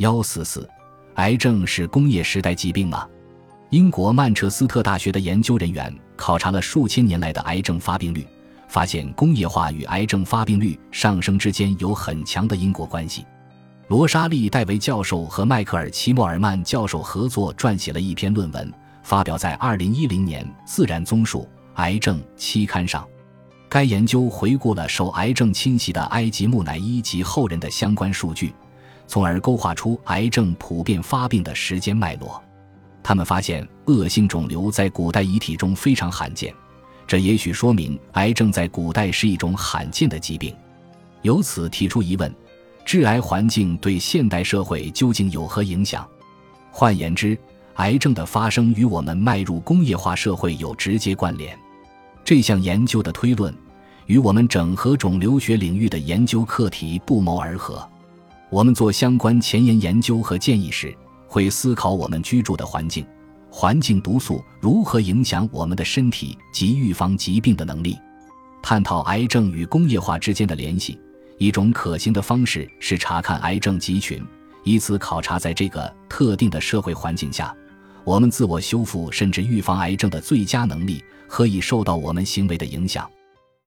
幺四四，癌症是工业时代疾病吗？英国曼彻斯特大学的研究人员考察了数千年来的癌症发病率，发现工业化与癌症发病率上升之间有很强的因果关系。罗莎莉·戴维教授和迈克尔·齐默尔曼教授合作撰写了一篇论文，发表在2010年《自然综述癌症》期刊上。该研究回顾了受癌症侵袭的埃及木乃伊及后人的相关数据，从而勾画出癌症普遍发病的时间脉络。他们发现，恶性肿瘤在古代遗体中非常罕见，这也许说明癌症在古代是一种罕见的疾病。由此提出疑问。致癌环境对现代社会究竟有何影响？换言之，癌症的发生与我们迈入工业化社会有直接关联。这项研究的推论与我们整合肿瘤学领域的研究课题不谋而合。我们做相关前沿研究和建议时，会思考我们居住的环境、环境毒素如何影响我们的身体及预防疾病的能力，探讨癌症与工业化之间的联系。一种可行的方式是查看癌症集群，以此考察在这个特定的社会环境下，我们自我修复甚至预防癌症的最佳能力何以受到我们行为的影响。